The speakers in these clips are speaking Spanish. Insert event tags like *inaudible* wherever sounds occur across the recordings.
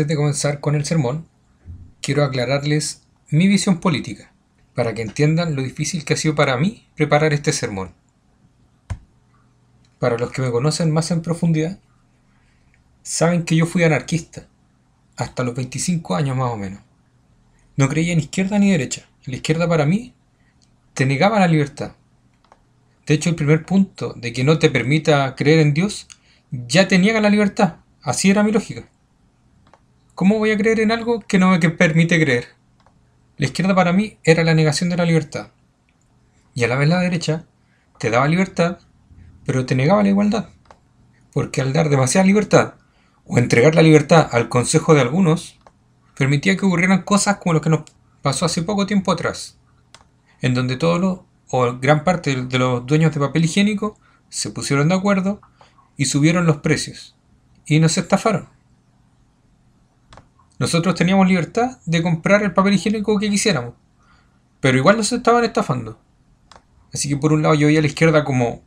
Antes de comenzar con el sermón, quiero aclararles mi visión política, para que entiendan lo difícil que ha sido para mí preparar este sermón. Para los que me conocen más en profundidad, saben que yo fui anarquista, hasta los 25 años más o menos. No creía en izquierda ni derecha. La izquierda para mí te negaba la libertad. De hecho, el primer punto de que no te permita creer en Dios ya te niega la libertad. Así era mi lógica. ¿Cómo voy a creer en algo que no me permite creer? La izquierda para mí era la negación de la libertad. Y a la vez la derecha te daba libertad, pero te negaba la igualdad. Porque al dar demasiada libertad, o entregar la libertad al consejo de algunos, permitía que ocurrieran cosas como lo que nos pasó hace poco tiempo atrás, en donde todos los, o gran parte de los dueños de papel higiénico se pusieron de acuerdo y subieron los precios. Y nos estafaron. Nosotros teníamos libertad de comprar el papel higiénico que quisiéramos, pero igual nos estaban estafando. Así que por un lado yo veía a la izquierda como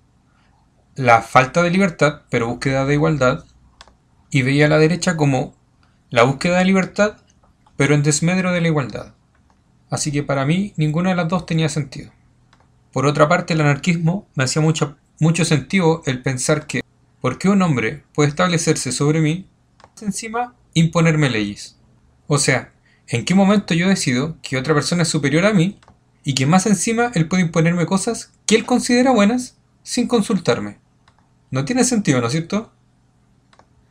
la falta de libertad, pero búsqueda de igualdad, y veía a la derecha como la búsqueda de libertad, pero en desmedro de la igualdad. Así que para mí ninguna de las dos tenía sentido. Por otra parte, el anarquismo me hacía mucho, mucho sentido el pensar que, ¿por qué un hombre puede establecerse sobre mí, encima imponerme leyes? O sea, ¿en qué momento yo decido que otra persona es superior a mí y que más encima él puede imponerme cosas que él considera buenas sin consultarme? No tiene sentido, ¿no es cierto?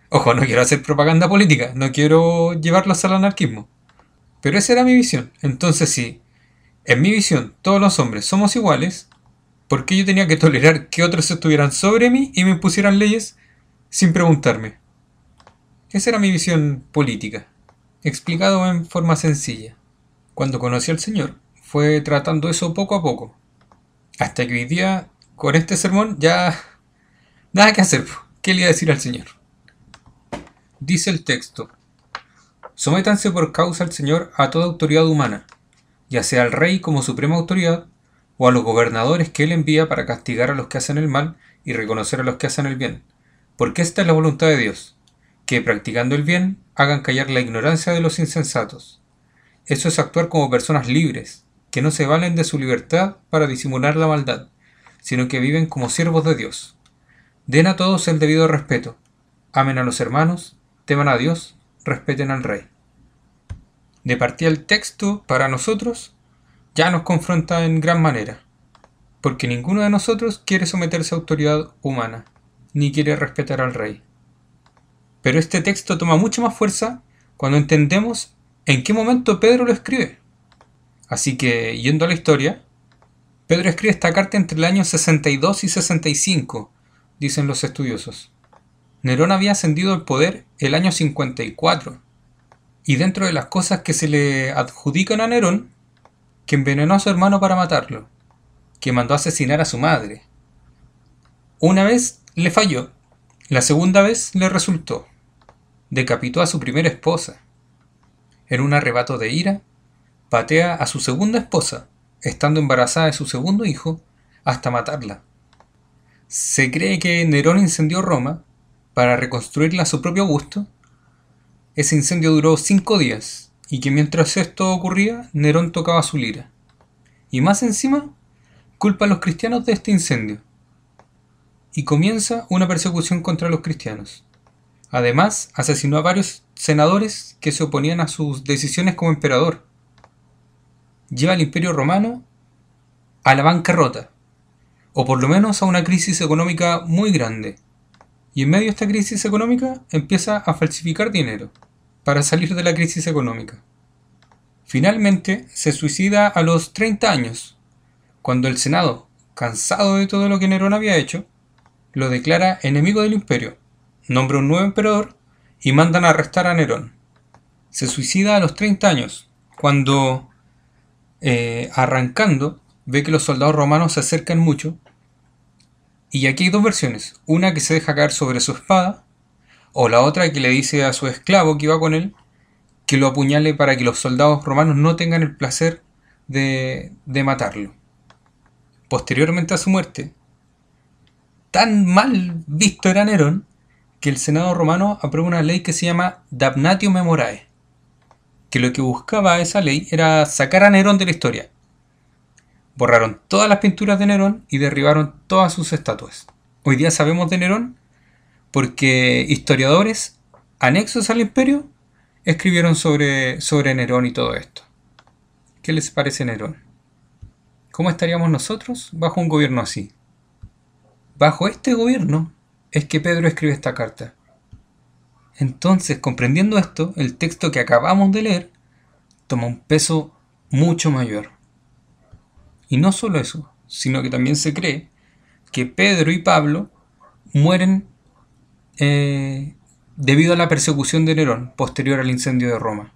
Ojo, no quiero hacer propaganda política, no quiero llevarlos al anarquismo. Pero esa era mi visión. Entonces, si en mi visión todos los hombres somos iguales, ¿por qué yo tenía que tolerar que otros estuvieran sobre mí y me impusieran leyes sin preguntarme? Esa era mi visión política explicado en forma sencilla. Cuando conocí al Señor, fue tratando eso poco a poco. Hasta que hoy día, con este sermón, ya *laughs* nada que hacer. ¿Qué le iba a decir al Señor? Dice el texto, sométanse por causa al Señor a toda autoridad humana, ya sea al rey como suprema autoridad, o a los gobernadores que él envía para castigar a los que hacen el mal y reconocer a los que hacen el bien, porque esta es la voluntad de Dios, que practicando el bien hagan callar la ignorancia de los insensatos. Eso es actuar como personas libres, que no se valen de su libertad para disimular la maldad, sino que viven como siervos de Dios. Den a todos el debido respeto, amen a los hermanos, teman a Dios, respeten al Rey. De partida el texto, para nosotros, ya nos confronta en gran manera, porque ninguno de nosotros quiere someterse a autoridad humana, ni quiere respetar al Rey. Pero este texto toma mucha más fuerza cuando entendemos en qué momento Pedro lo escribe. Así que, yendo a la historia, Pedro escribe esta carta entre el año 62 y 65, dicen los estudiosos. Nerón había ascendido al poder el año 54, y dentro de las cosas que se le adjudican a Nerón, que envenenó a su hermano para matarlo, que mandó a asesinar a su madre. Una vez le falló, la segunda vez le resultó decapitó a su primera esposa. En un arrebato de ira, patea a su segunda esposa, estando embarazada de su segundo hijo, hasta matarla. Se cree que Nerón incendió Roma para reconstruirla a su propio gusto. Ese incendio duró cinco días y que mientras esto ocurría, Nerón tocaba su lira. Y más encima, culpa a los cristianos de este incendio. Y comienza una persecución contra los cristianos. Además, asesinó a varios senadores que se oponían a sus decisiones como emperador. Lleva al imperio romano a la bancarrota, o por lo menos a una crisis económica muy grande. Y en medio de esta crisis económica empieza a falsificar dinero para salir de la crisis económica. Finalmente se suicida a los 30 años, cuando el Senado, cansado de todo lo que Nerón había hecho, lo declara enemigo del imperio nombra un nuevo emperador y mandan a arrestar a Nerón. Se suicida a los 30 años, cuando eh, arrancando ve que los soldados romanos se acercan mucho Y aquí hay dos versiones. Una que se deja caer sobre su espada, o la otra que le dice a su esclavo que iba con él que lo apuñale para que los soldados romanos no tengan el placer de, de matarlo. Posteriormente a su muerte, tan mal visto era Nerón que el Senado romano aprueba una ley que se llama Damnatio Memorae, que lo que buscaba esa ley era sacar a Nerón de la historia. Borraron todas las pinturas de Nerón y derribaron todas sus estatuas. Hoy día sabemos de Nerón porque historiadores anexos al imperio escribieron sobre, sobre Nerón y todo esto. ¿Qué les parece Nerón? ¿Cómo estaríamos nosotros bajo un gobierno así? Bajo este gobierno es que Pedro escribe esta carta. Entonces, comprendiendo esto, el texto que acabamos de leer toma un peso mucho mayor. Y no solo eso, sino que también se cree que Pedro y Pablo mueren eh, debido a la persecución de Nerón posterior al incendio de Roma.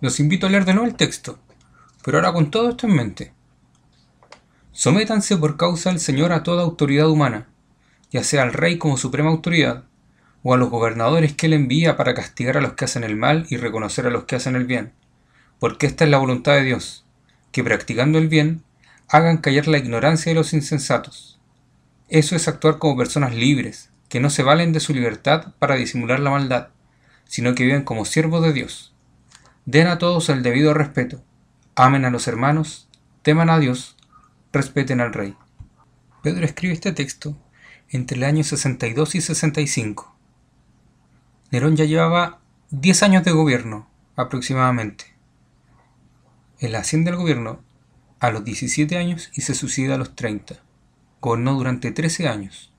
Los invito a leer de nuevo el texto, pero ahora con todo esto en mente. Sométanse por causa del Señor a toda autoridad humana, ya sea al rey como suprema autoridad, o a los gobernadores que él envía para castigar a los que hacen el mal y reconocer a los que hacen el bien, porque esta es la voluntad de Dios, que practicando el bien, hagan callar la ignorancia de los insensatos. Eso es actuar como personas libres, que no se valen de su libertad para disimular la maldad, sino que viven como siervos de Dios. Den a todos el debido respeto, amen a los hermanos, teman a Dios, respeten al Rey. Pedro escribe este texto entre el año 62 y 65. Nerón ya llevaba 10 años de gobierno, aproximadamente. Él asciende al gobierno a los 17 años y se suicida a los 30. Gobernó durante 13 años.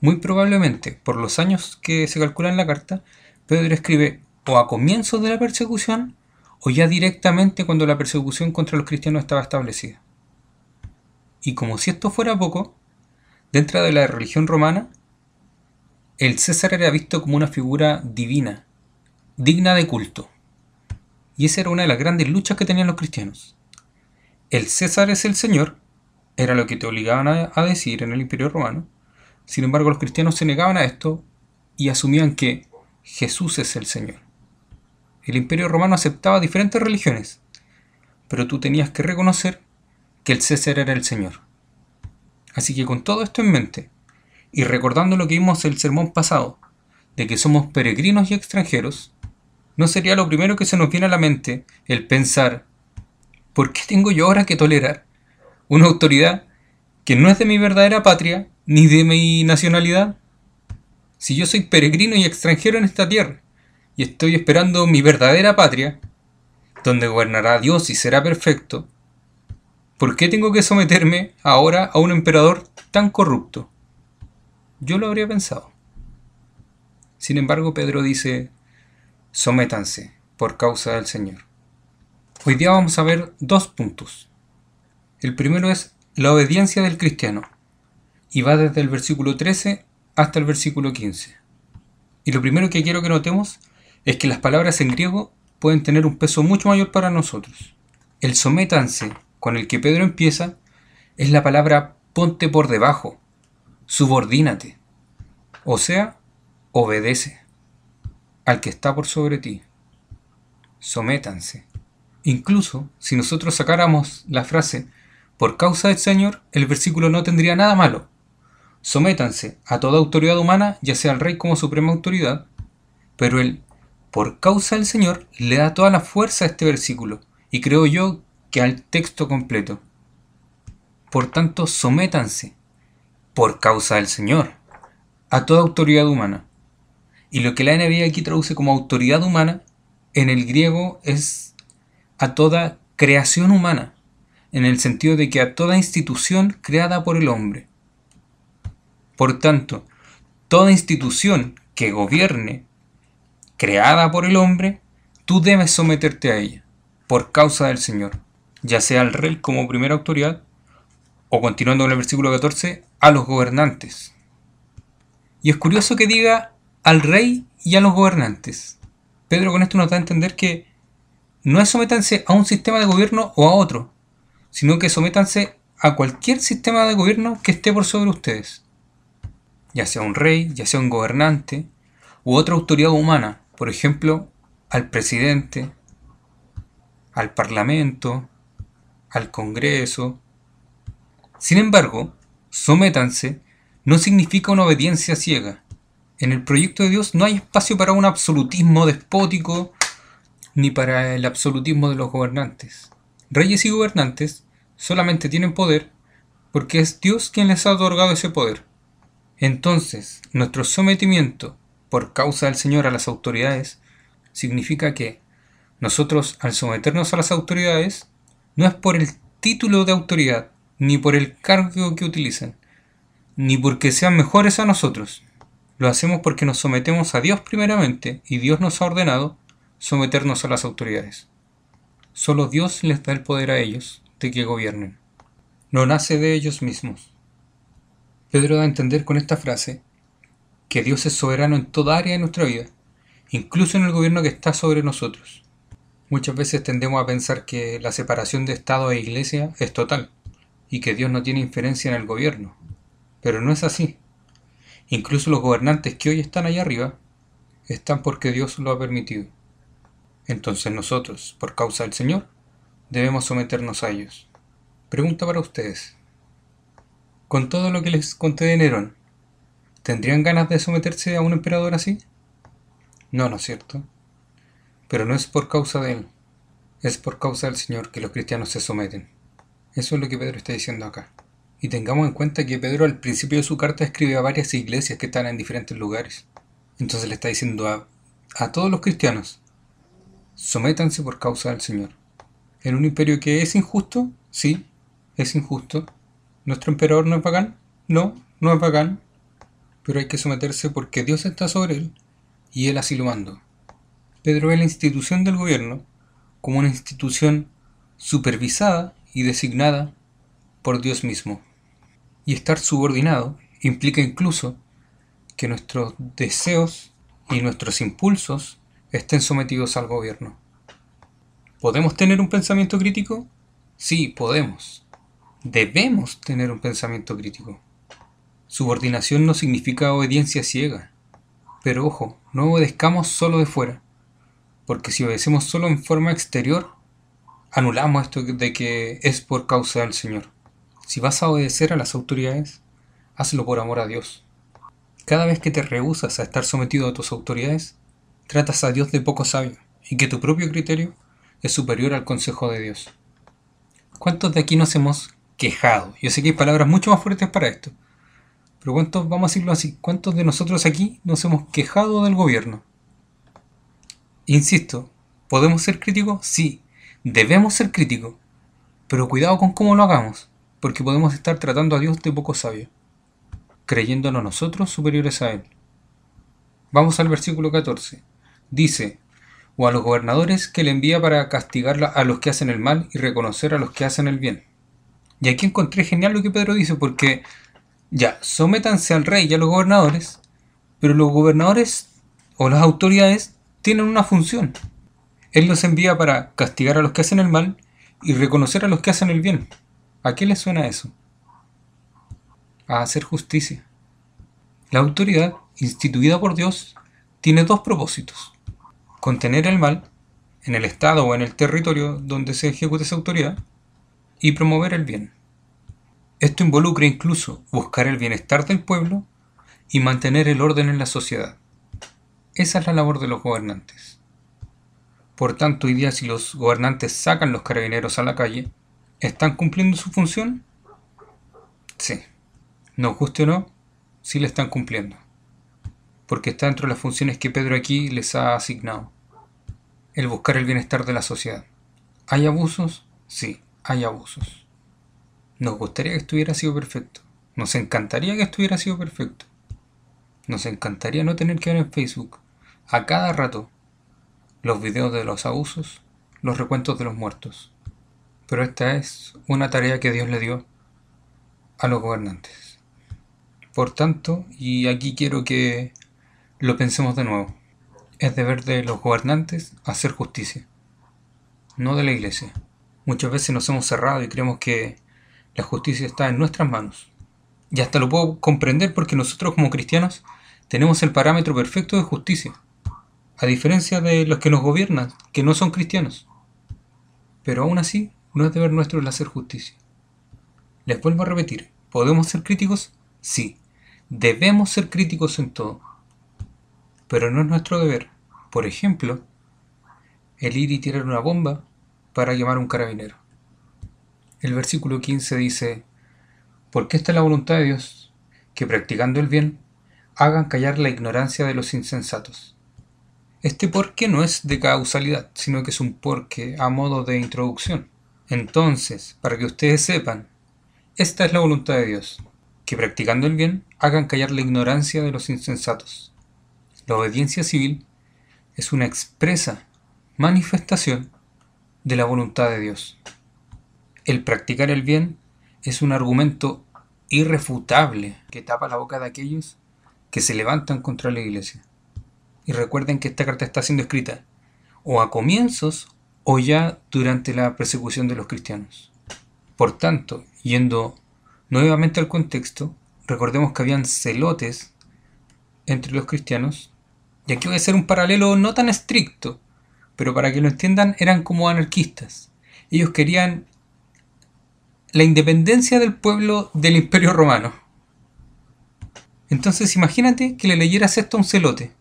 Muy probablemente, por los años que se calcula en la carta, Pedro escribe o a comienzos de la persecución o ya directamente cuando la persecución contra los cristianos estaba establecida. Y como si esto fuera poco, dentro de la religión romana, el César era visto como una figura divina, digna de culto. Y esa era una de las grandes luchas que tenían los cristianos. El César es el Señor, era lo que te obligaban a, a decir en el Imperio Romano, sin embargo, los cristianos se negaban a esto y asumían que Jesús es el Señor. El imperio romano aceptaba diferentes religiones, pero tú tenías que reconocer que el César era el Señor. Así que con todo esto en mente, y recordando lo que vimos el sermón pasado, de que somos peregrinos y extranjeros, ¿no sería lo primero que se nos viene a la mente el pensar, ¿por qué tengo yo ahora que tolerar una autoridad que no es de mi verdadera patria ni de mi nacionalidad. Si yo soy peregrino y extranjero en esta tierra, y estoy esperando mi verdadera patria, donde gobernará Dios y será perfecto, ¿por qué tengo que someterme ahora a un emperador tan corrupto? Yo lo habría pensado. Sin embargo, Pedro dice, sométanse por causa del Señor. Hoy día vamos a ver dos puntos. El primero es la obediencia del cristiano y va desde el versículo 13 hasta el versículo 15. Y lo primero que quiero que notemos es que las palabras en griego pueden tener un peso mucho mayor para nosotros. El sométanse con el que Pedro empieza es la palabra ponte por debajo, subordínate, o sea, obedece al que está por sobre ti. Sométanse. Incluso si nosotros sacáramos la frase por causa del Señor, el versículo no tendría nada malo, Sométanse a toda autoridad humana, ya sea al rey como suprema autoridad, pero él, por causa del Señor, le da toda la fuerza a este versículo, y creo yo al texto completo. Por tanto, sométanse, por causa del Señor, a toda autoridad humana. Y lo que la NBI aquí traduce como autoridad humana, en el griego es a toda creación humana, en el sentido de que a toda institución creada por el hombre. Por tanto, toda institución que gobierne, creada por el hombre, tú debes someterte a ella, por causa del Señor, ya sea al rey como primera autoridad, o continuando en el versículo 14, a los gobernantes. Y es curioso que diga al rey y a los gobernantes. Pedro con esto nos da a entender que no es sometanse a un sistema de gobierno o a otro, sino que sométanse a cualquier sistema de gobierno que esté por sobre ustedes, ya sea un rey, ya sea un gobernante u otra autoridad humana, por ejemplo, al presidente, al parlamento, al Congreso. Sin embargo, sométanse no significa una obediencia ciega. En el proyecto de Dios no hay espacio para un absolutismo despótico ni para el absolutismo de los gobernantes. Reyes y gobernantes solamente tienen poder porque es Dios quien les ha otorgado ese poder. Entonces, nuestro sometimiento por causa del Señor a las autoridades significa que nosotros al someternos a las autoridades no es por el título de autoridad, ni por el cargo que utilicen, ni porque sean mejores a nosotros. Lo hacemos porque nos sometemos a Dios primeramente y Dios nos ha ordenado someternos a las autoridades. Solo Dios les da el poder a ellos de que gobiernen. No nace de ellos mismos. Pedro da a entender con esta frase que Dios es soberano en toda área de nuestra vida, incluso en el gobierno que está sobre nosotros. Muchas veces tendemos a pensar que la separación de Estado e Iglesia es total y que Dios no tiene inferencia en el gobierno, pero no es así. Incluso los gobernantes que hoy están allá arriba están porque Dios lo ha permitido. Entonces nosotros, por causa del Señor, debemos someternos a ellos. Pregunta para ustedes. Con todo lo que les conté de Nerón, ¿tendrían ganas de someterse a un emperador así? No, ¿no es cierto? Pero no es por causa de él, es por causa del Señor que los cristianos se someten. Eso es lo que Pedro está diciendo acá. Y tengamos en cuenta que Pedro al principio de su carta escribe a varias iglesias que están en diferentes lugares. Entonces le está diciendo a, a todos los cristianos, sométanse por causa del Señor. ¿En un imperio que es injusto? Sí, es injusto. ¿Nuestro emperador no es pagán? No, no es pagán. Pero hay que someterse porque Dios está sobre él y él así lo mandó. Pedro ve la institución del gobierno como una institución supervisada y designada por Dios mismo. Y estar subordinado implica incluso que nuestros deseos y nuestros impulsos estén sometidos al gobierno. ¿Podemos tener un pensamiento crítico? Sí, podemos. Debemos tener un pensamiento crítico. Subordinación no significa obediencia ciega. Pero ojo, no obedezcamos solo de fuera. Porque si obedecemos solo en forma exterior, anulamos esto de que es por causa del Señor. Si vas a obedecer a las autoridades, hazlo por amor a Dios. Cada vez que te rehusas a estar sometido a tus autoridades, tratas a Dios de poco sabio y que tu propio criterio es superior al consejo de Dios. ¿Cuántos de aquí nos hemos quejado? Yo sé que hay palabras mucho más fuertes para esto, pero ¿cuántos, vamos a decirlo así, cuántos de nosotros aquí nos hemos quejado del gobierno? Insisto, ¿podemos ser críticos? Sí, debemos ser críticos, pero cuidado con cómo lo hagamos, porque podemos estar tratando a Dios de poco sabio, creyéndonos nosotros superiores a Él. Vamos al versículo 14. Dice, o a los gobernadores que le envía para castigar a los que hacen el mal y reconocer a los que hacen el bien. Y aquí encontré genial lo que Pedro dice, porque ya, sométanse al rey y a los gobernadores, pero los gobernadores o las autoridades tienen una función. Él los envía para castigar a los que hacen el mal y reconocer a los que hacen el bien. ¿A qué le suena eso? A hacer justicia. La autoridad, instituida por Dios, tiene dos propósitos. Contener el mal en el estado o en el territorio donde se ejecute esa autoridad y promover el bien. Esto involucra incluso buscar el bienestar del pueblo y mantener el orden en la sociedad. Esa es la labor de los gobernantes. Por tanto, hoy día si los gobernantes sacan los carabineros a la calle, ¿están cumpliendo su función? Sí. No guste o no, sí le están cumpliendo. Porque está dentro de las funciones que Pedro aquí les ha asignado. El buscar el bienestar de la sociedad. ¿Hay abusos? Sí, hay abusos. Nos gustaría que estuviera sido perfecto. Nos encantaría que estuviera sido perfecto. Nos encantaría no tener que ver en Facebook a cada rato los videos de los abusos, los recuentos de los muertos. Pero esta es una tarea que Dios le dio a los gobernantes. Por tanto, y aquí quiero que lo pensemos de nuevo, es deber de los gobernantes hacer justicia, no de la iglesia. Muchas veces nos hemos cerrado y creemos que La justicia está en nuestras manos. Y hasta lo puedo comprender porque nosotros como cristianos tenemos el parámetro perfecto de justicia, a diferencia de los que nos gobiernan, que no son cristianos. Pero aún así, no es deber nuestro el hacer justicia. Les vuelvo a repetir, ¿podemos ser críticos? Sí, debemos ser críticos en todo. Pero no es nuestro deber, por ejemplo, el ir y tirar una bomba para quemar un carabinero. El versículo 15 dice, porque esta es la voluntad de Dios, que practicando el bien, hagan callar la ignorancia de los insensatos. Este porque no es de causalidad, sino que es un porque a modo de introducción. Entonces, para que ustedes sepan, esta es la voluntad de Dios, que practicando el bien, hagan callar la ignorancia de los insensatos. La obediencia civil es una expresa manifestación de la voluntad de Dios. El practicar el bien es un argumento irrefutable que tapa la boca de aquellos que se levantan contra la iglesia. Y recuerden que esta carta está siendo escrita o a comienzos o ya durante la persecución de los cristianos. Por tanto, yendo nuevamente al contexto, recordemos que habían celotes entre los cristianos, y aquí voy a hacer un paralelo no tan estricto, pero para que lo entiendan eran como anarquistas. Ellos querían la independencia del pueblo del imperio romano. Entonces imagínate que le leyeras esto a un celote.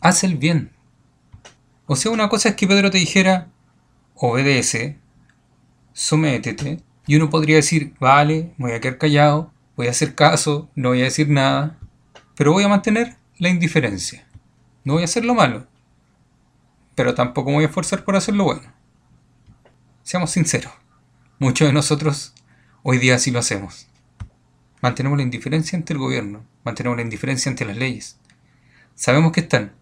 Haz el bien. O sea, una cosa es que Pedro te dijera, obedece, sométete, y uno podría decir, vale, voy a quedar callado, voy a hacer caso, no voy a decir nada, pero voy a mantener la indiferencia. No voy a hacer lo malo, pero tampoco me voy a esforzar por hacer lo bueno. Seamos sinceros, muchos de nosotros hoy día sí lo hacemos. Mantenemos la indiferencia ante el gobierno, mantenemos la indiferencia ante las leyes. Sabemos que están,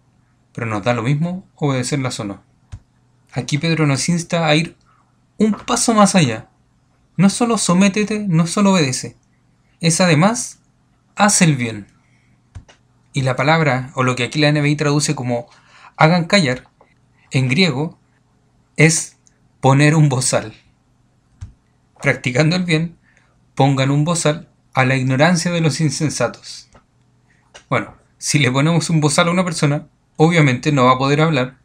pero nos da lo mismo obedecerlas o no. Aquí Pedro nos insta a ir un paso más allá no solo sométete, no solo obedece, es además, haz el bien. Y la palabra, o lo que aquí la NBI traduce como hagan callar, en griego, es poner un bozal. Practicando el bien, pongan un bozal a la ignorancia de los insensatos. Bueno, si le ponemos un bozal a una persona, obviamente no va a poder hablar,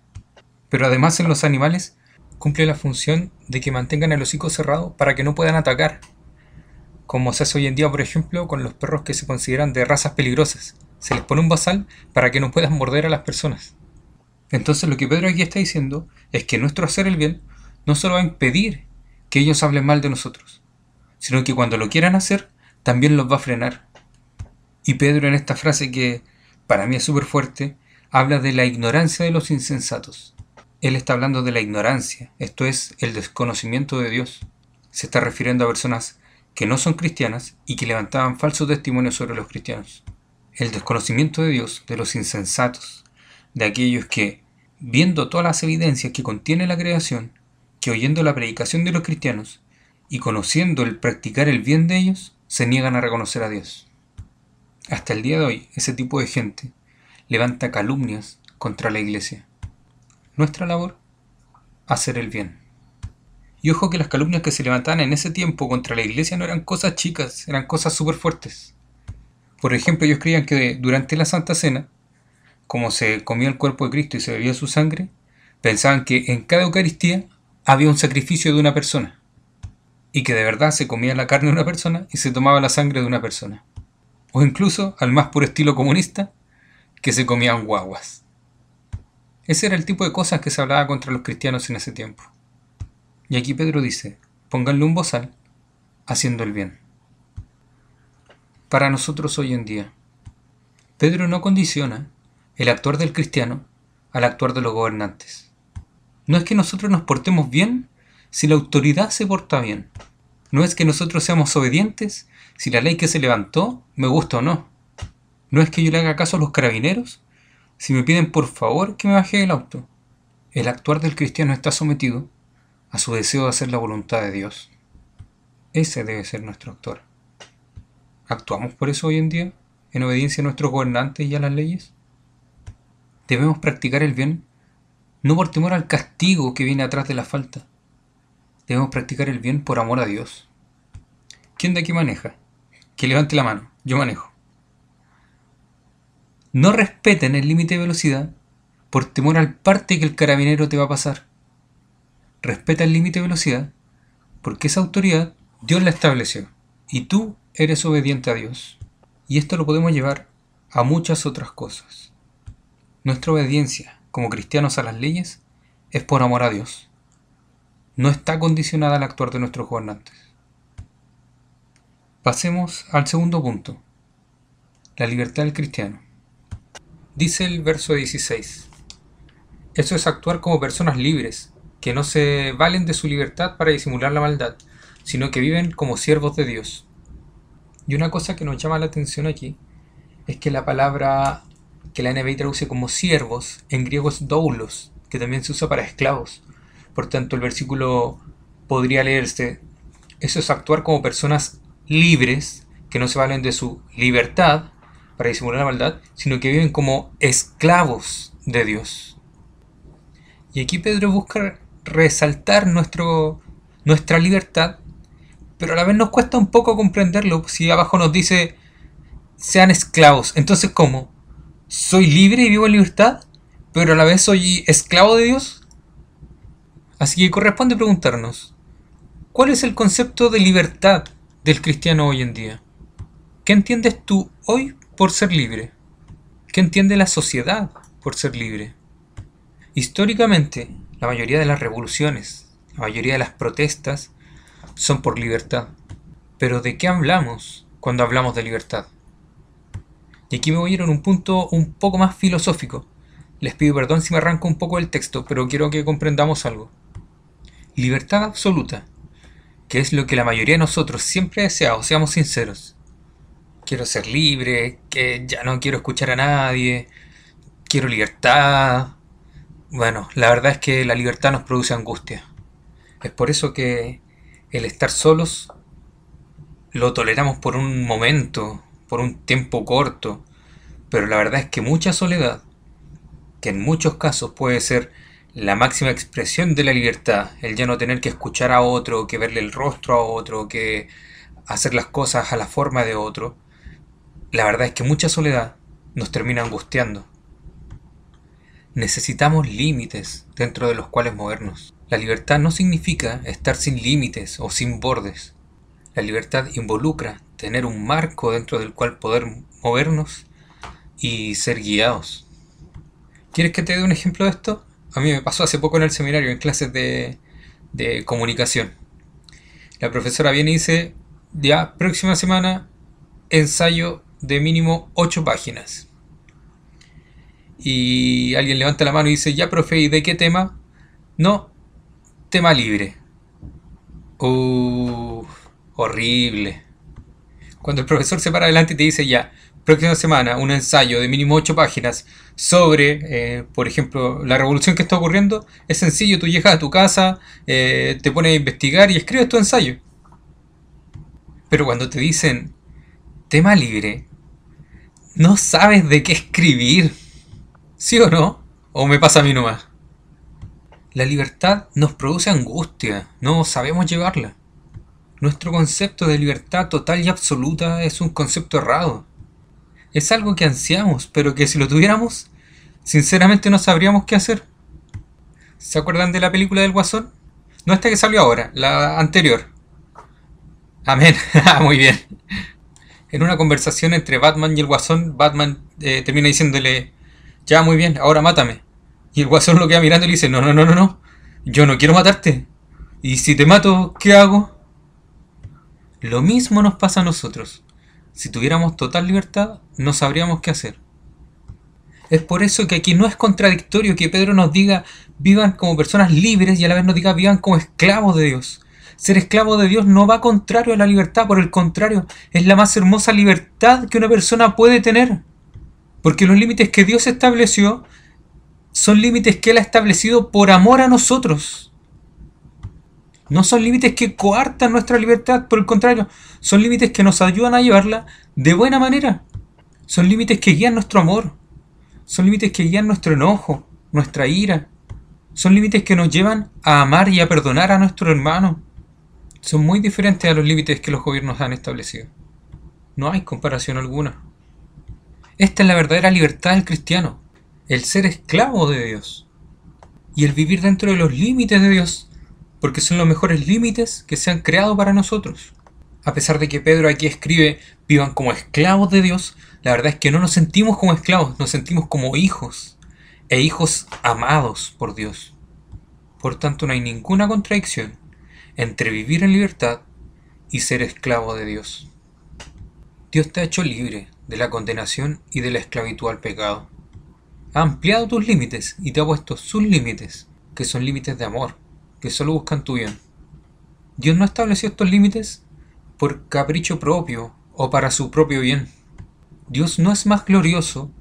pero además en los animales cumple la función de que mantengan el hocico cerrado para que no puedan atacar, como se hace hoy en día, por ejemplo, con los perros que se consideran de razas peligrosas. Se les pone un basal para que no puedan morder a las personas. Entonces lo que Pedro aquí está diciendo es que nuestro hacer el bien no solo va a impedir que ellos hablen mal de nosotros, sino que cuando lo quieran hacer, también los va a frenar. Y Pedro en esta frase que para mí es súper fuerte, habla de la ignorancia de los insensatos. Él está hablando de la ignorancia, esto es el desconocimiento de Dios. Se está refiriendo a personas que no son cristianas y que levantaban falsos testimonios sobre los cristianos. El desconocimiento de Dios, de los insensatos, de aquellos que, viendo todas las evidencias que contiene la creación, que oyendo la predicación de los cristianos y conociendo el practicar el bien de ellos, se niegan a reconocer a Dios. Hasta el día de hoy, ese tipo de gente levanta calumnias contra la iglesia nuestra labor, hacer el bien. Y ojo que las calumnias que se levantaban en ese tiempo contra la iglesia no eran cosas chicas, eran cosas súper fuertes. Por ejemplo, ellos creían que durante la Santa Cena, como se comía el cuerpo de Cristo y se bebía su sangre, pensaban que en cada Eucaristía había un sacrificio de una persona. Y que de verdad se comía la carne de una persona y se tomaba la sangre de una persona. O incluso, al más puro estilo comunista, que se comían guaguas. Ese era el tipo de cosas que se hablaba contra los cristianos en ese tiempo. Y aquí Pedro dice, pónganle un bozal haciendo el bien. Para nosotros hoy en día, Pedro no condiciona el actuar del cristiano al actuar de los gobernantes. No es que nosotros nos portemos bien si la autoridad se porta bien. No es que nosotros seamos obedientes si la ley que se levantó me gusta o no. No es que yo le haga caso a los carabineros si me piden por favor que me baje del auto. El actuar del cristiano está sometido a su deseo de hacer la voluntad de Dios. Ese debe ser nuestro actor. ¿Actuamos por eso hoy en día, en obediencia a nuestros gobernantes y a las leyes? Debemos practicar el bien no por temor al castigo que viene atrás de la falta. Debemos practicar el bien por amor a Dios. ¿Quién de aquí maneja? Que levante la mano. Yo manejo. No respeten el límite de velocidad por temor al parte que el carabinero te va a pasar. Respeta el límite de velocidad porque esa autoridad Dios la estableció y tú eres obediente a Dios. Y esto lo podemos llevar a muchas otras cosas. Nuestra obediencia como cristianos a las leyes es por amor a Dios. No está condicionada al actuar de nuestros gobernantes. Pasemos al segundo punto, la libertad del cristiano. Dice el verso 16, eso es actuar como personas libres, que no se valen de su libertad para disimular la maldad, sino que viven como siervos de Dios. Y una cosa que nos llama la atención aquí es que la palabra que la NBI traduce como siervos en griego es doulos, que también se usa para esclavos. Por tanto, el versículo podría leerse, eso es actuar como personas libres, que no se valen de su libertad para disimular la maldad, sino que viven como esclavos de Dios. Y aquí Pedro busca resaltar nuestro, nuestra libertad, pero a la vez nos cuesta un poco comprenderlo. Si abajo nos dice, sean esclavos, entonces ¿cómo? ¿Soy libre y vivo en libertad? pero a la vez soy esclavo de Dios? Así que corresponde preguntarnos, ¿cuál es el concepto de libertad del cristiano hoy en día? ¿Qué entiendes tú hoy por ser libre? ¿Qué entiende la sociedad por ser libre? Históricamente, la mayoría de las revoluciones, la mayoría de las protestas son por libertad. Pero ¿de qué hablamos cuando hablamos de libertad? Y aquí me voy a ir en un punto un poco más filosófico, les pido perdón si me arranco un poco el texto, pero quiero que comprendamos algo. Libertad absoluta, que es lo que la mayoría de nosotros siempre deseamos, seamos sinceros. Quiero ser libre, que ya no quiero escuchar a nadie, quiero libertad. Bueno, la verdad es que la libertad nos produce angustia. Es por eso que el estar solos lo toleramos por un momento, por un tiempo corto, pero la verdad es que mucha soledad que en muchos casos puede ser la máxima expresión de la libertad, el ya no tener que escuchar a otro, que verle el rostro a otro, que hacer las cosas a la forma de otro, la verdad es que mucha soledad nos termina angustiando. Necesitamos límites dentro de los cuales movernos. La libertad no significa estar sin límites o sin bordes. La libertad involucra tener un marco dentro del cual poder movernos y ser guiados. ¿Quieres que te dé un ejemplo de esto? A mí me pasó hace poco en el seminario, en clases de, comunicación. La profesora viene y dice, ya, próxima semana, ensayo de mínimo 8 páginas. Y alguien levanta la mano y dice, ya, profe, ¿y de qué tema? No, tema libre. Uh, horrible. Cuando el profesor se para adelante y te dice, ya, próxima semana un ensayo de mínimo 8 páginas sobre, eh, por ejemplo, la revolución que está ocurriendo, es sencillo, tú llegas a tu casa, eh, te pones a investigar y escribes tu ensayo. Pero cuando te dicen tema libre, no sabes de qué escribir. ¿Sí o no? ¿O me pasa a mí nomás? La libertad nos produce angustia, no sabemos llevarla. Nuestro concepto de libertad total y absoluta es un concepto errado es algo que ansiamos, pero que si lo tuviéramos, sinceramente no sabríamos qué hacer. ¿Se acuerdan de la película del Guasón? No esta que salió ahora, la anterior. Amén, *laughs* ah, muy bien. En una conversación entre Batman y el Guasón, Batman eh, termina diciéndole, ya muy bien, ahora mátame. Y el Guasón lo queda mirando y le dice, no, no, no, no, no, yo no quiero matarte. Y si te mato, ¿qué hago? Lo mismo nos pasa a nosotros. Si tuviéramos total libertad, no sabríamos qué hacer. Es por eso que aquí no es contradictorio que Pedro nos diga vivan como personas libres y a la vez nos diga vivan como esclavos de Dios. Ser esclavo de Dios no va contrario a la libertad, por el contrario, es la más hermosa libertad que una persona puede tener. Porque los límites que Dios estableció son límites que Él ha establecido por amor a nosotros. No son límites que coartan nuestra libertad, por el contrario, son límites que nos ayudan a llevarla de buena manera. Son límites que guían nuestro amor. Son límites que guían nuestro enojo, nuestra ira. Son límites que nos llevan a amar y a perdonar a nuestro hermano. Son muy diferentes a los límites que los gobiernos han establecido. No hay comparación alguna. Esta es la verdadera libertad del cristiano, el ser esclavo de Dios y el vivir dentro de los límites de Dios, porque son los mejores límites que se han creado para nosotros. A pesar de que Pedro aquí escribe vivan como esclavos de Dios, la verdad es que no nos sentimos como esclavos, nos sentimos como hijos, e hijos amados por Dios. Por tanto, no hay ninguna contradicción entre vivir en libertad y ser esclavo de Dios. Dios te ha hecho libre de la condenación y de la esclavitud al pecado. Ha ampliado tus límites y te ha puesto sus límites, que son límites de amor, que solo buscan tu bien. Dios no estableció estos límites por capricho propio o para su propio bien. Dios no es más glorioso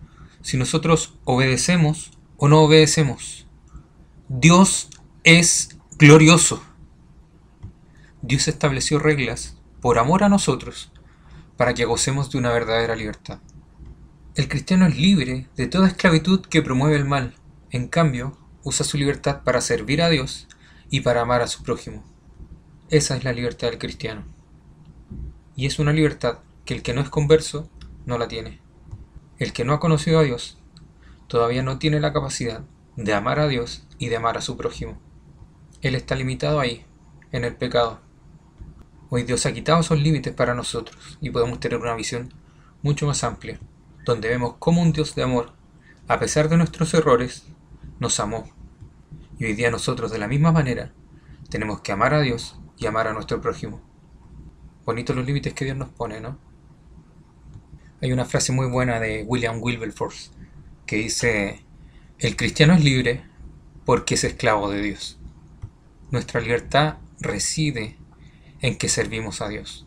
si nosotros obedecemos o no obedecemos. Dios es glorioso. Dios estableció reglas por amor a nosotros para que gocemos de una verdadera libertad. El cristiano es libre de toda esclavitud que promueve el mal. En cambio, usa su libertad para servir a Dios y para amar a su prójimo. Esa es la libertad del cristiano. Y es una libertad que el que no es converso no la tiene. El que no ha conocido a Dios todavía no tiene la capacidad de amar a Dios y de amar a su prójimo. Él está limitado ahí, en el pecado. Hoy Dios ha quitado esos límites para nosotros y podemos tener una visión mucho más amplia, donde vemos cómo un Dios de amor, a pesar de nuestros errores, nos amó. Y hoy día nosotros de la misma manera tenemos que amar a Dios y amar a nuestro prójimo. Bonitos los límites que Dios nos pone, ¿no? Hay una frase muy buena de William Wilberforce que dice, el cristiano es libre porque es esclavo de Dios. Nuestra libertad reside en que servimos a Dios.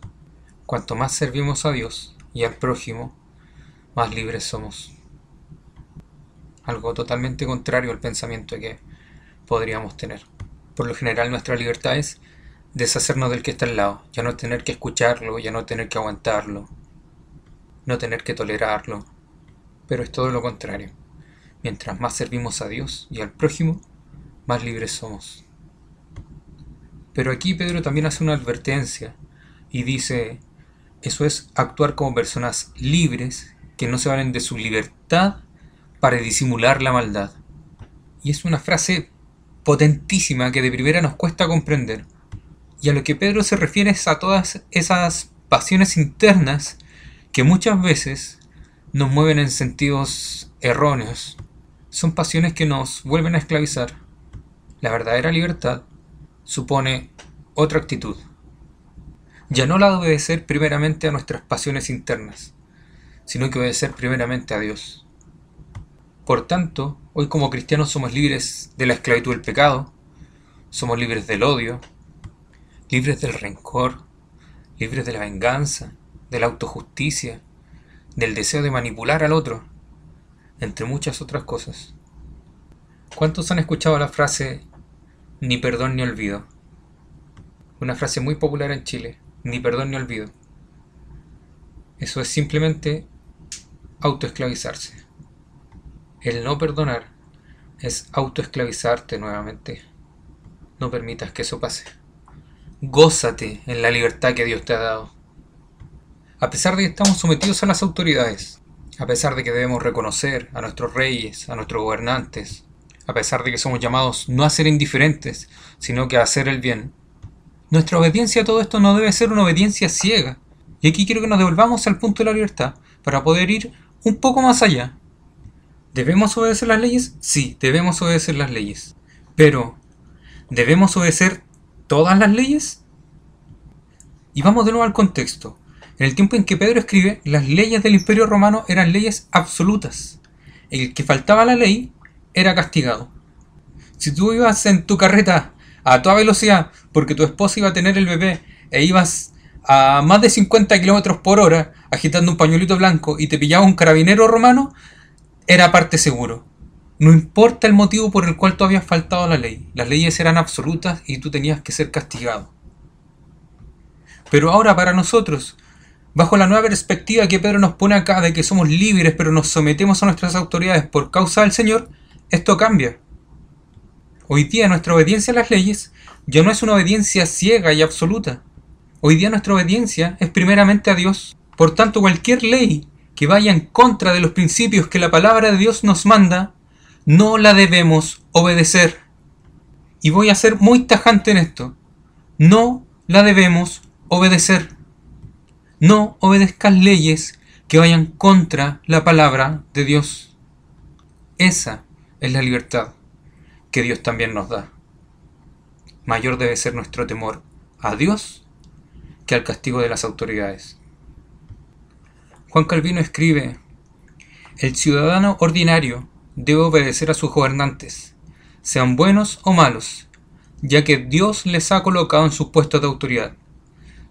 Cuanto más servimos a Dios y al prójimo, más libres somos. Algo totalmente contrario al pensamiento que podríamos tener. Por lo general nuestra libertad es deshacernos del que está al lado, ya no tener que escucharlo, ya no tener que aguantarlo, no tener que tolerarlo, pero es todo lo contrario. Mientras más servimos a Dios y al prójimo, más libres somos. Pero aquí Pedro también hace una advertencia y dice, eso es actuar como personas libres que no se valen de su libertad para disimular la maldad. Y es una frase potentísima que de primera nos cuesta comprender. Y a lo que Pedro se refiere es a todas esas pasiones internas que muchas veces nos mueven en sentidos erróneos. Son pasiones que nos vuelven a esclavizar. La verdadera libertad supone otra actitud. Ya no la de obedecer primeramente a nuestras pasiones internas, sino que obedecer primeramente a Dios. Por tanto, hoy como cristianos somos libres de la esclavitud del pecado, somos libres del odio, libres del rencor, libres de la venganza, de la autojusticia, del deseo de manipular al otro, entre muchas otras cosas. ¿Cuántos han escuchado la frase ni perdón ni olvido? Una frase muy popular en Chile, ni perdón ni olvido. Eso es simplemente autoesclavizarse. El no perdonar es autoesclavizarte nuevamente. No permitas que eso pase. Gózate en la libertad que Dios te ha dado a pesar de que estamos sometidos a las autoridades, a pesar de que debemos reconocer a nuestros reyes, a nuestros gobernantes, a pesar de que somos llamados no a ser indiferentes, sino que a hacer el bien, nuestra obediencia a todo esto no debe ser una obediencia ciega. Y aquí quiero que nos devolvamos al punto de la libertad para poder ir un poco más allá. ¿Debemos obedecer las leyes? Sí, debemos obedecer las leyes. Pero, ¿debemos obedecer todas las leyes? Y vamos de nuevo al contexto. En el tiempo en que Pedro escribe, las leyes del imperio romano eran leyes absolutas. El que faltaba la ley era castigado. Si tú ibas en tu carreta a toda velocidad porque tu esposa iba a tener el bebé e ibas a más de 50 kilómetros por hora agitando un pañuelito blanco y te pillaba un carabinero romano, era parte seguro. No importa el motivo por el cual tú habías faltado a la ley, las leyes eran absolutas y tú tenías que ser castigado. Pero ahora para nosotros, Bajo la nueva perspectiva que Pedro nos pone acá de que somos libres pero nos sometemos a nuestras autoridades por causa del Señor, esto cambia. Hoy día nuestra obediencia a las leyes ya no es una obediencia ciega y absoluta. Hoy día nuestra obediencia es primeramente a Dios. Por tanto, cualquier ley que vaya en contra de los principios que la palabra de Dios nos manda, no la debemos obedecer. Y voy a ser muy tajante en esto. No la debemos obedecer. No obedezcas leyes que vayan contra la palabra de Dios. Esa es la libertad que Dios también nos da. Mayor debe ser nuestro temor a Dios que al castigo de las autoridades. Juan Calvino escribe, el ciudadano ordinario debe obedecer a sus gobernantes, sean buenos o malos, ya que Dios les ha colocado en sus puestos de autoridad.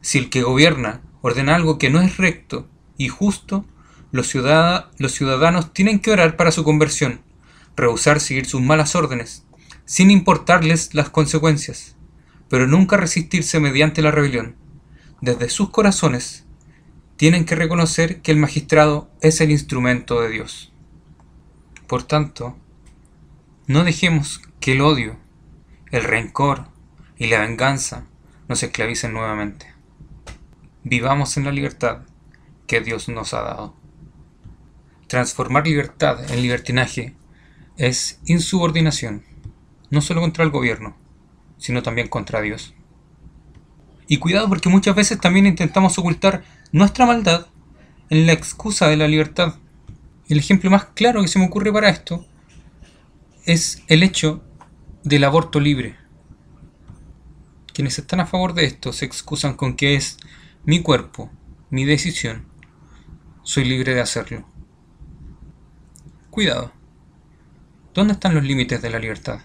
Si el que gobierna ordena algo que no es recto y justo, los, ciudadanos tienen que orar para su conversión, rehusar seguir sus malas órdenes, sin importarles las consecuencias, pero nunca resistirse mediante la rebelión. Desde sus corazones tienen que reconocer que el magistrado es el instrumento de Dios. Por tanto, no dejemos que el odio, el rencor y la venganza nos esclavicen nuevamente. Vivamos en la libertad que Dios nos ha dado. Transformar libertad en libertinaje es insubordinación, no solo contra el gobierno, sino también contra Dios. Y cuidado porque muchas veces también intentamos ocultar nuestra maldad en la excusa de la libertad. El ejemplo más claro que se me ocurre para esto es el hecho del aborto libre. Quienes están a favor de esto se excusan con que es mi cuerpo, mi decisión. Soy libre de hacerlo. Cuidado. ¿Dónde están los límites de la libertad?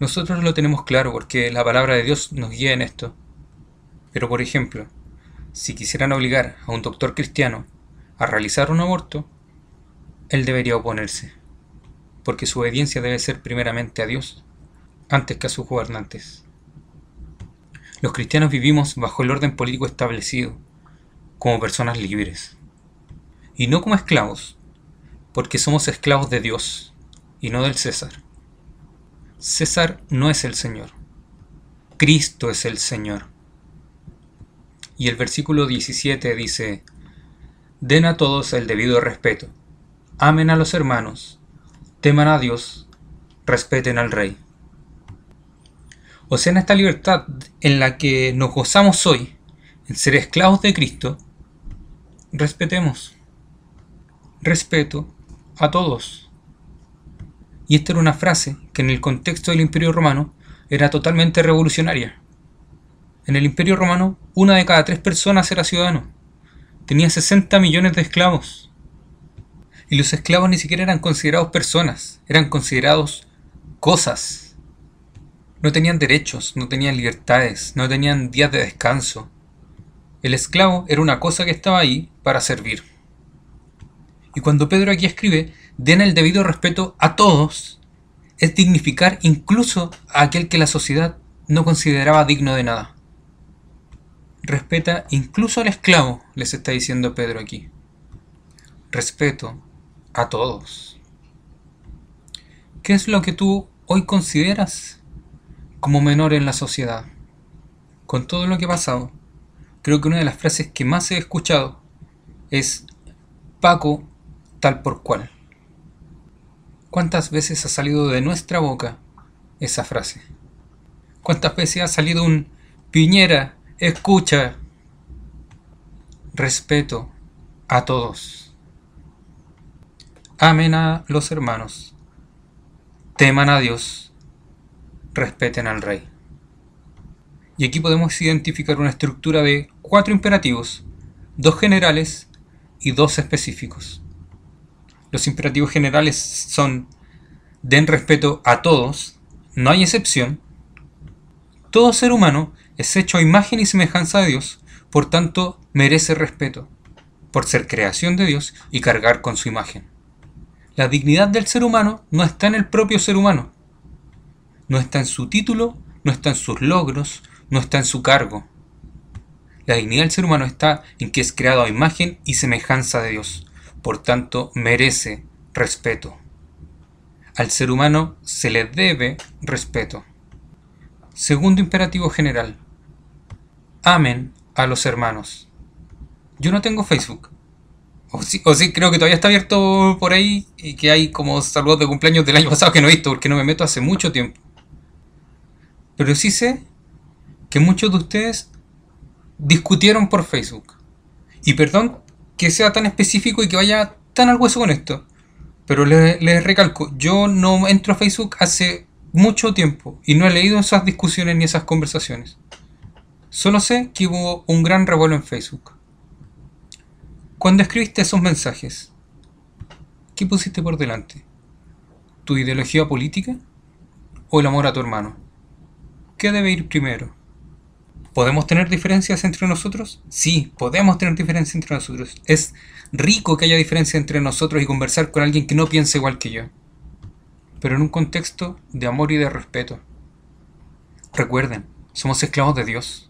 Nosotros lo tenemos claro porque la palabra de Dios nos guía en esto. Pero por ejemplo, si quisieran obligar a un doctor cristiano a realizar un aborto, él debería oponerse, porque su obediencia debe ser primeramente a Dios, antes que a sus gobernantes. Los cristianos vivimos bajo el orden político establecido, como personas libres, y no como esclavos, porque somos esclavos de Dios y no del César. César no es el Señor, Cristo es el Señor. Y el versículo 17 dice, Den a todos el debido respeto, amen a los hermanos, teman a Dios, respeten al Rey. O sea, en esta libertad en la que nos gozamos hoy, en ser esclavos de Cristo, respetemos. Respeto a todos. Y esta era una frase que en el contexto del Imperio Romano era totalmente revolucionaria. En el Imperio Romano, una de cada tres personas era ciudadano. Tenía 60 millones de esclavos. Y los esclavos ni siquiera eran considerados personas, eran considerados cosas. No tenían derechos, no tenían libertades, no tenían días de descanso. El esclavo era una cosa que estaba ahí para servir. Y cuando Pedro aquí escribe, den el debido respeto a todos, es dignificar incluso a aquel que la sociedad no consideraba digno de nada. Respeta incluso al esclavo, les está diciendo Pedro aquí. Respeto a todos. ¿Qué es lo que tú hoy consideras como menor en la sociedad? Con todo lo que ha pasado, creo que una de las frases que más he escuchado es Paco tal por cual. ¿Cuántas veces ha salido de nuestra boca esa frase? ¿Cuántas veces ha salido un Piñera Escucha. Respeto a todos. Amen a los hermanos. Teman a Dios. Respeten al Rey. Y aquí podemos identificar una estructura de cuatro imperativos, dos generales y dos específicos. Los imperativos generales son den respeto a todos, no hay excepción. Todo ser humano es hecho a imagen y semejanza de Dios, por tanto merece respeto, por ser creación de Dios y cargar con su imagen. La dignidad del ser humano no está en el propio ser humano, no está en su título, no está en sus logros, no está en su cargo. La dignidad del ser humano está en que es creado a imagen y semejanza de Dios, por tanto merece respeto. Al ser humano se le debe respeto Segundo imperativo general. Amen a los hermanos. Yo no tengo Facebook. O sí, o sí, creo que todavía está abierto por ahí y que hay como saludos de cumpleaños del año pasado que no he visto porque no me meto hace mucho tiempo. Pero sí sé que muchos de ustedes discutieron por Facebook. Y perdón que sea tan específico y que vaya tan al hueso con esto. Pero les, recalco, yo no entro a Facebook hace mucho tiempo y no he leído esas discusiones ni esas conversaciones. Solo sé que hubo un gran revuelo en Facebook. Cuando escribiste esos mensajes, ¿qué pusiste por delante? ¿Tu ideología política o el amor a tu hermano? ¿Qué debe ir primero? ¿Podemos tener diferencias entre nosotros? Sí, podemos tener diferencias entre nosotros. Es rico que haya diferencia entre nosotros y conversar con alguien que no piense igual que yo. Pero en un contexto de amor y de respeto. Recuerden, somos esclavos de Dios.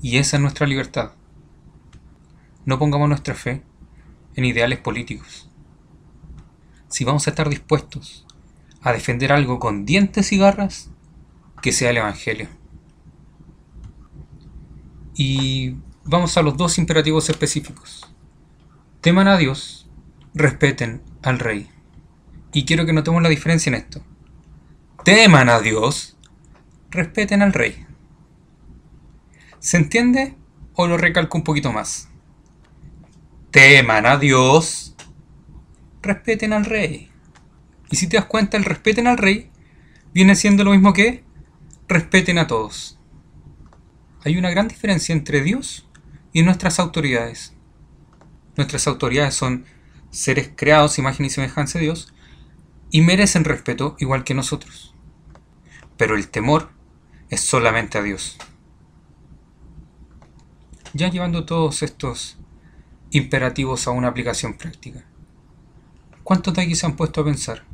Y esa es nuestra libertad. No pongamos nuestra fe en ideales políticos. Si vamos a estar dispuestos a defender algo con dientes y garras, que sea el Evangelio. Y vamos a los dos imperativos específicos. Teman a Dios, respeten al rey. Y quiero que notemos la diferencia en esto. Teman a Dios, respeten al rey. ¿Se entiende o lo recalco un poquito más? Teman a Dios, respeten al rey. Y si te das cuenta, el respeten al rey viene siendo lo mismo que respeten a todos. Hay una gran diferencia entre Dios y nuestras autoridades. Nuestras autoridades son seres creados, imagen y semejanza de Dios, y merecen respeto igual que nosotros. Pero el temor es solamente a Dios. Ya llevando todos estos imperativos a una aplicación práctica. ¿Cuántos de aquí se han puesto a pensar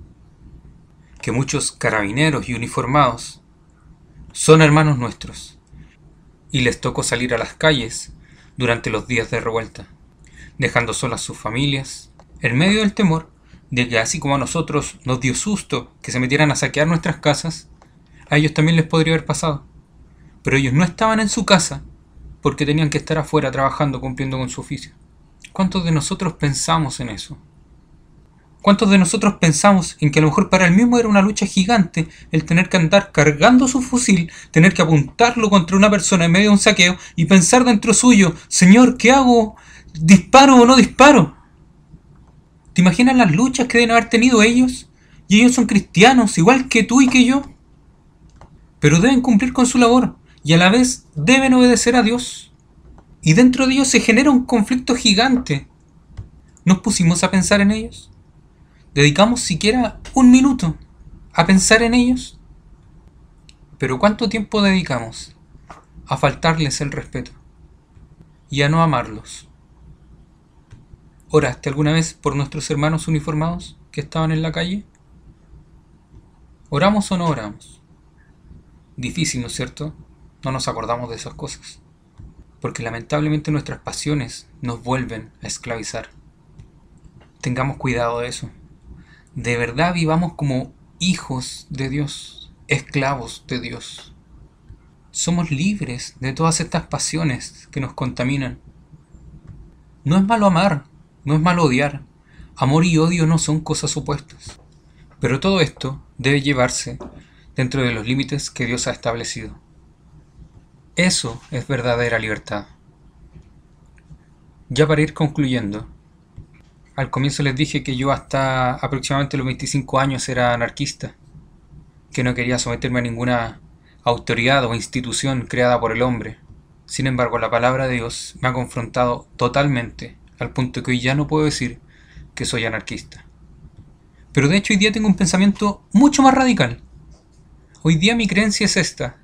que muchos carabineros y uniformados son hermanos nuestros y les tocó salir a las calles durante los días de revuelta, dejando solas sus familias, en medio del temor de que así como a nosotros nos dio susto que se metieran a saquear nuestras casas, a ellos también les podría haber pasado. Pero ellos no estaban en su casa porque tenían que estar afuera trabajando cumpliendo con su oficio. ¿Cuántos de nosotros pensamos en eso? ¿Cuántos de nosotros pensamos en que a lo mejor para él mismo era una lucha gigante el tener que andar cargando su fusil, tener que apuntarlo contra una persona en medio de un saqueo y pensar dentro suyo, Señor, ¿qué hago? ¿Disparo o no disparo? ¿Te imaginas las luchas que deben haber tenido ellos? Y ellos son cristianos, igual que tú y que yo. Pero deben cumplir con su labor y a la vez deben obedecer a Dios. Y dentro de ellos se genera un conflicto gigante. ¿Nos pusimos a pensar en ellos? ¿Dedicamos siquiera un minuto a pensar en ellos? Pero ¿cuánto tiempo dedicamos a faltarles el respeto y a no amarlos? ¿Oraste alguna vez por nuestros hermanos uniformados que estaban en la calle? ¿Oramos o no oramos? Difícil, ¿no es cierto? No nos acordamos de esas cosas porque lamentablemente nuestras pasiones nos vuelven a esclavizar. Tengamos cuidado de eso. De verdad vivamos como hijos de Dios, esclavos de Dios. Somos libres de todas estas pasiones que nos contaminan. No es malo amar, no es malo odiar. Amor y odio no son cosas opuestas. Pero todo esto debe llevarse dentro de los límites que Dios ha establecido. Eso es verdadera libertad. Ya para ir concluyendo, al comienzo les dije que yo hasta aproximadamente los 25 años era anarquista, que no quería someterme a ninguna autoridad o institución creada por el hombre. Sin embargo, la palabra de Dios me ha confrontado totalmente, al punto que hoy ya no puedo decir que soy anarquista. Pero de hecho hoy día tengo un pensamiento mucho más radical. Hoy día mi creencia es esta,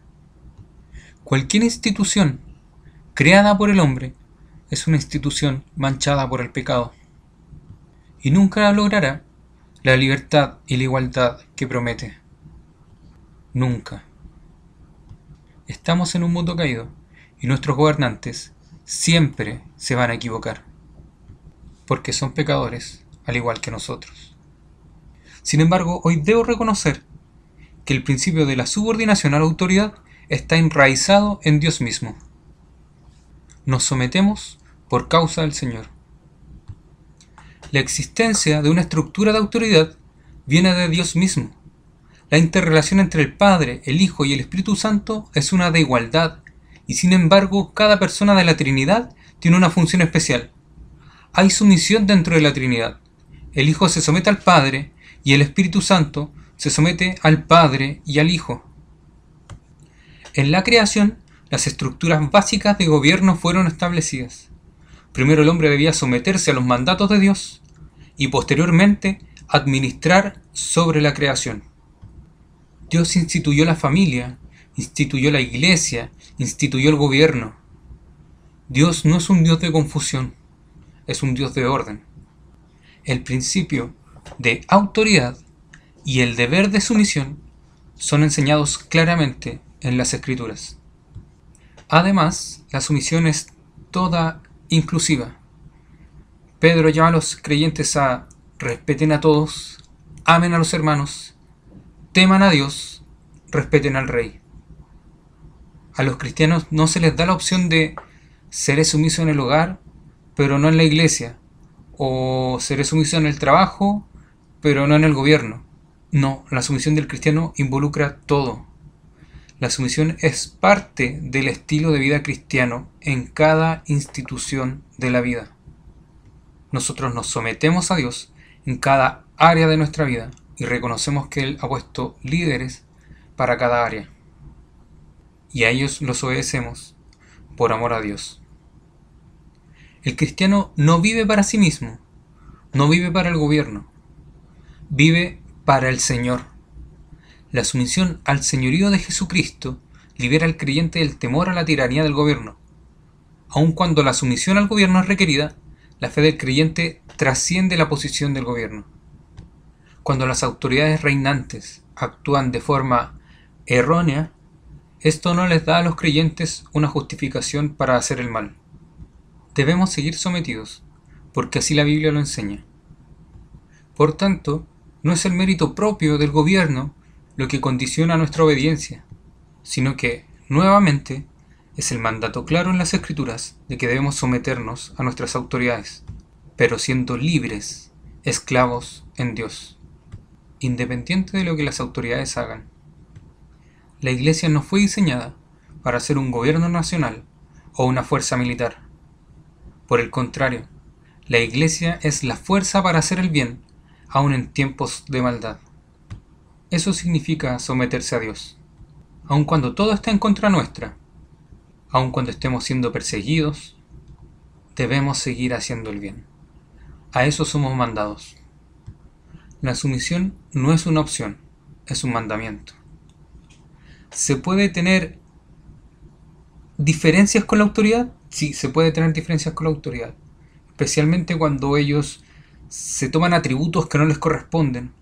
Cualquier institución creada por el hombre es una institución manchada por el pecado y nunca logrará la libertad y la igualdad que promete. Nunca. Estamos en un mundo caído y nuestros gobernantes siempre se van a equivocar, porque son pecadores al igual que nosotros. Sin embargo, hoy debo reconocer que el principio de la subordinación a la autoridad está enraizado en Dios mismo. Nos sometemos por causa del Señor. La existencia de una estructura de autoridad viene de Dios mismo. La interrelación entre el Padre, el Hijo y el Espíritu Santo es una de igualdad, y sin embargo cada persona de la Trinidad tiene una función especial. Hay sumisión dentro de la Trinidad. El Hijo se somete al Padre y el Espíritu Santo se somete al Padre y al Hijo. En la creación, las estructuras básicas de gobierno fueron establecidas. Primero el hombre debía someterse a los mandatos de Dios y posteriormente administrar sobre la creación. Dios instituyó la familia, instituyó la iglesia, instituyó el gobierno. Dios no es un Dios de confusión, es un Dios de orden. El principio de autoridad y el deber de sumisión son enseñados claramente en las escrituras. Además, la sumisión es toda inclusiva. Pedro llama a los creyentes a respeten a todos, amen a los hermanos, teman a Dios, respeten al rey. A los cristianos no se les da la opción de seré sumiso en el hogar, pero no en la iglesia, o seré sumiso en el trabajo, pero no en el gobierno. No, la sumisión del cristiano involucra todo. La sumisión es parte del estilo de vida cristiano en cada institución de la vida. Nosotros nos sometemos a Dios en cada área de nuestra vida y reconocemos que Él ha puesto líderes para cada área. Y a ellos los obedecemos por amor a Dios. El cristiano no vive para sí mismo, no vive para el gobierno, vive para el Señor. La sumisión al señorío de Jesucristo libera al creyente del temor a la tiranía del gobierno. Aun cuando la sumisión al gobierno es requerida, la fe del creyente trasciende la posición del gobierno. Cuando las autoridades reinantes actúan de forma errónea, esto no les da a los creyentes una justificación para hacer el mal. Debemos seguir sometidos, porque así la Biblia lo enseña. Por tanto, no es el mérito propio del gobierno lo que condiciona nuestra obediencia, sino que, nuevamente, es el mandato claro en las Escrituras de que debemos someternos a nuestras autoridades, pero siendo libres, esclavos en Dios, independiente de lo que las autoridades hagan. La Iglesia no fue diseñada para ser un gobierno nacional o una fuerza militar. Por el contrario, la Iglesia es la fuerza para hacer el bien, aun en tiempos de maldad. Eso significa someterse a Dios, aun cuando todo está en contra nuestra, aun cuando estemos siendo perseguidos, debemos seguir haciendo el bien. A eso somos mandados. La sumisión no es una opción, es un mandamiento. ¿Se puede tener diferencias con la autoridad? Sí, se puede tener diferencias con la autoridad, especialmente cuando ellos se toman atributos que no les corresponden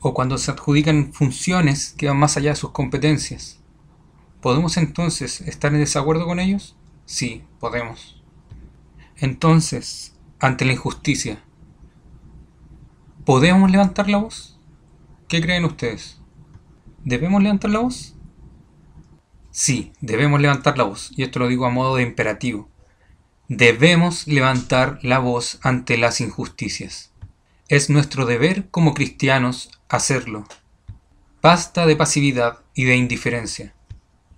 o cuando se adjudican funciones que van más allá de sus competencias. ¿Podemos entonces estar en desacuerdo con ellos? Sí, podemos. Entonces, ante la injusticia, ¿podemos levantar la voz? ¿Qué creen ustedes? ¿Debemos levantar la voz? Sí, debemos levantar la voz, y esto lo digo a modo de imperativo. Debemos levantar la voz ante las injusticias. Es nuestro deber como cristianos hacerlo. Basta de pasividad y de indiferencia.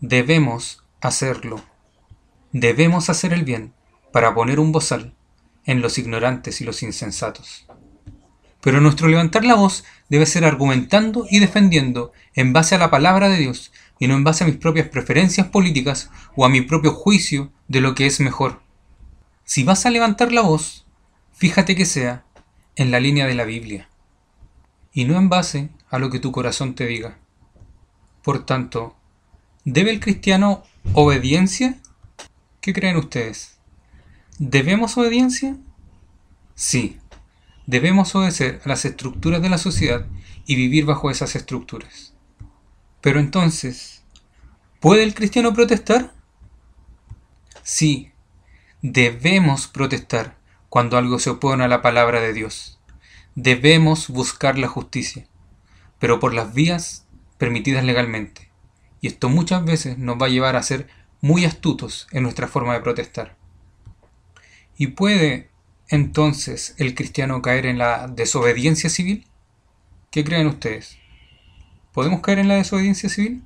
Debemos hacerlo. Debemos hacer el bien para poner un bozal en los ignorantes y los insensatos. Pero nuestro levantar la voz debe ser argumentando y defendiendo en base a la palabra de Dios y no en base a mis propias preferencias políticas o a mi propio juicio de lo que es mejor. Si vas a levantar la voz, fíjate que sea en la línea de la Biblia y no en base a lo que tu corazón te diga. Por tanto, ¿Debe el cristiano obediencia? ¿Qué creen ustedes? ¿Debemos obediencia? Sí, debemos obedecer a las estructuras de la sociedad y vivir bajo esas estructuras. Pero entonces, ¿puede el cristiano protestar? Sí, debemos protestar cuando algo se opone a la palabra de Dios. Debemos buscar la justicia, pero por las vías permitidas legalmente y esto muchas veces nos va a llevar a ser muy astutos en nuestra forma de protestar. ¿Y puede entonces el cristiano caer en la desobediencia civil? ¿Qué creen ustedes? ¿Podemos caer en la desobediencia civil?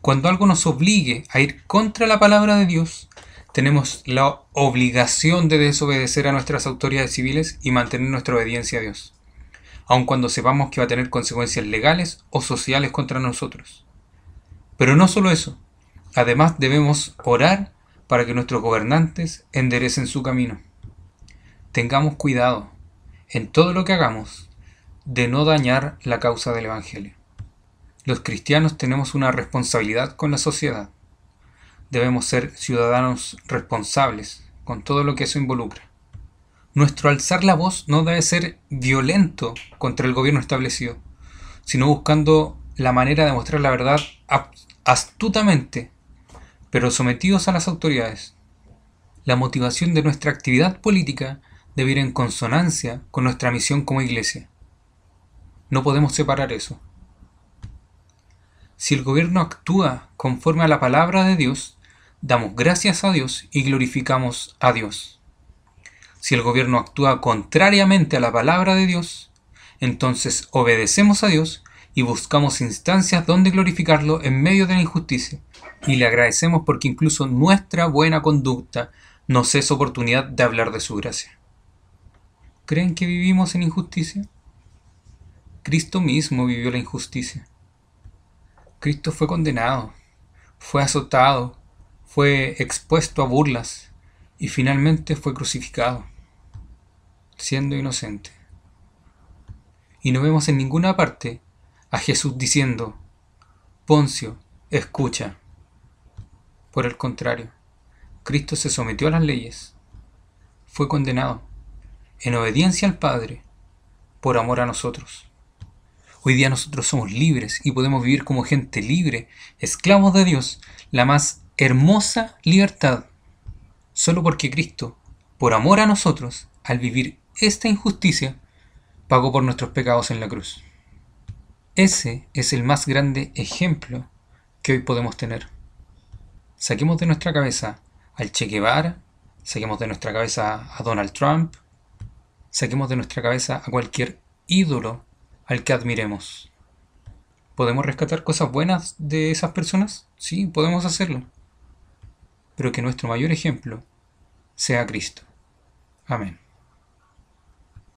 Cuando algo nos obligue a ir contra la palabra de Dios, tenemos la obligación de desobedecer a nuestras autoridades civiles y mantener nuestra obediencia a Dios, aun cuando sepamos que va a tener consecuencias legales o sociales contra nosotros. Pero no solo eso, además debemos orar para que nuestros gobernantes enderecen su camino. Tengamos cuidado en todo lo que hagamos de no dañar la causa del Evangelio. Los cristianos tenemos una responsabilidad con la sociedad debemos ser ciudadanos responsables con todo lo que eso involucra. Nuestro alzar la voz no debe ser violento contra el gobierno establecido, sino buscando la manera de mostrar la verdad astutamente, pero sometidos a las autoridades. La motivación de nuestra actividad política debe ir en consonancia con nuestra misión como iglesia. No podemos separar eso. Si el gobierno actúa conforme a la palabra de Dios, damos gracias a Dios y glorificamos a Dios. Si el gobierno actúa contrariamente a la palabra de Dios, entonces obedecemos a Dios y buscamos instancias donde glorificarlo en medio de la injusticia, y le agradecemos porque incluso nuestra buena conducta nos es oportunidad de hablar de su gracia. ¿Creen que vivimos en injusticia? Cristo mismo vivió la injusticia. Cristo fue condenado, fue azotado, fue expuesto a burlas y finalmente fue crucificado, siendo inocente. Y no vemos en ninguna parte a Jesús diciendo, Poncio, escucha. Por el contrario, Cristo se sometió a las leyes, fue condenado, en obediencia al Padre, por amor a nosotros. Hoy día nosotros somos libres y podemos vivir como gente libre, esclavos de Dios, la más hermosa libertad, solo porque Cristo, por amor a nosotros, al vivir esta injusticia, pagó por nuestros pecados en la cruz. Ese es el más grande ejemplo que hoy podemos tener. Saquemos de nuestra cabeza al Che Guevara, saquemos de nuestra cabeza a Donald Trump, saquemos de nuestra cabeza a cualquier ídolo al que admiremos. ¿Podemos rescatar cosas buenas de esas personas? Sí, podemos hacerlo pero que nuestro mayor ejemplo sea Cristo. Amén.